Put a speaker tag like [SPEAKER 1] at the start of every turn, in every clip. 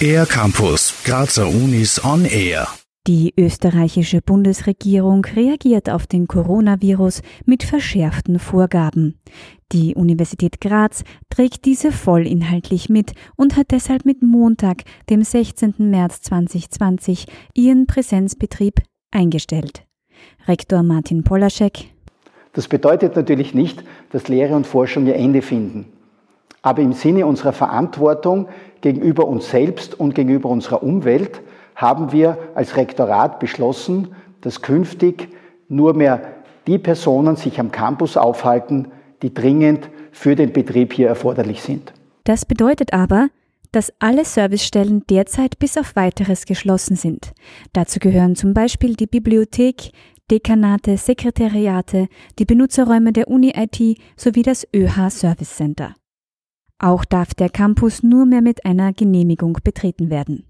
[SPEAKER 1] Air Campus, Grazer Unis on Air.
[SPEAKER 2] Die österreichische Bundesregierung reagiert auf den Coronavirus mit verschärften Vorgaben. Die Universität Graz trägt diese vollinhaltlich mit und hat deshalb mit Montag, dem 16. März 2020, ihren Präsenzbetrieb eingestellt. Rektor Martin Polaschek.
[SPEAKER 3] Das bedeutet natürlich nicht, dass Lehre und Forschung ihr Ende finden. Aber im Sinne unserer Verantwortung gegenüber uns selbst und gegenüber unserer Umwelt haben wir als Rektorat beschlossen, dass künftig nur mehr die Personen sich am Campus aufhalten, die dringend für den Betrieb hier erforderlich sind.
[SPEAKER 2] Das bedeutet aber, dass alle Servicestellen derzeit bis auf weiteres geschlossen sind. Dazu gehören zum Beispiel die Bibliothek, Dekanate, Sekretariate, die Benutzerräume der Uni-IT sowie das ÖH Service Center. Auch darf der Campus nur mehr mit einer Genehmigung betreten werden.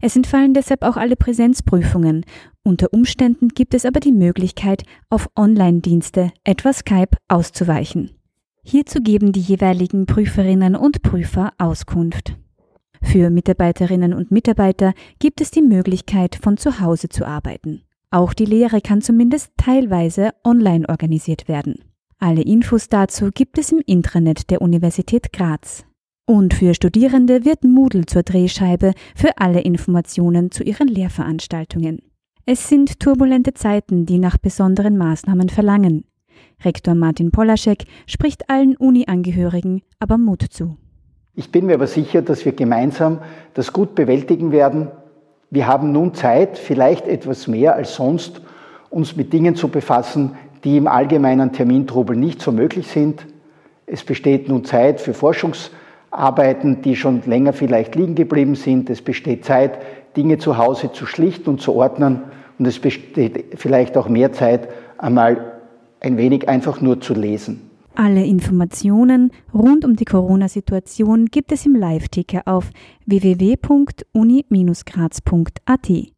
[SPEAKER 2] Es entfallen deshalb auch alle Präsenzprüfungen. Unter Umständen gibt es aber die Möglichkeit, auf Online-Dienste, etwa Skype, auszuweichen. Hierzu geben die jeweiligen Prüferinnen und Prüfer Auskunft. Für Mitarbeiterinnen und Mitarbeiter gibt es die Möglichkeit, von zu Hause zu arbeiten. Auch die Lehre kann zumindest teilweise online organisiert werden. Alle Infos dazu gibt es im Intranet der Universität Graz. Und für Studierende wird Moodle zur Drehscheibe für alle Informationen zu ihren Lehrveranstaltungen. Es sind turbulente Zeiten, die nach besonderen Maßnahmen verlangen. Rektor Martin Polaschek spricht allen Uni-Angehörigen aber Mut zu.
[SPEAKER 3] Ich bin mir aber sicher, dass wir gemeinsam das gut bewältigen werden. Wir haben nun Zeit, vielleicht etwas mehr als sonst, uns mit Dingen zu befassen, die im allgemeinen Termintrubel nicht so möglich sind. Es besteht nun Zeit für Forschungsarbeiten, die schon länger vielleicht liegen geblieben sind. Es besteht Zeit, Dinge zu Hause zu schlichten und zu ordnen. Und es besteht vielleicht auch mehr Zeit, einmal ein wenig einfach nur zu lesen.
[SPEAKER 2] Alle Informationen rund um die Corona-Situation gibt es im Live-Ticker auf www.uni-graz.at.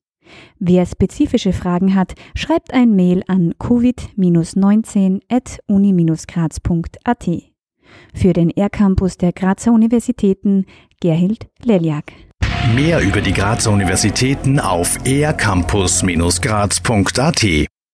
[SPEAKER 2] Wer spezifische Fragen hat, schreibt ein Mail an covid-19.uni-graz.at. Für den R-Campus der Grazer Universitäten Gerhild Leljak.
[SPEAKER 1] Mehr über die Grazer Universitäten auf ercampus-graz.at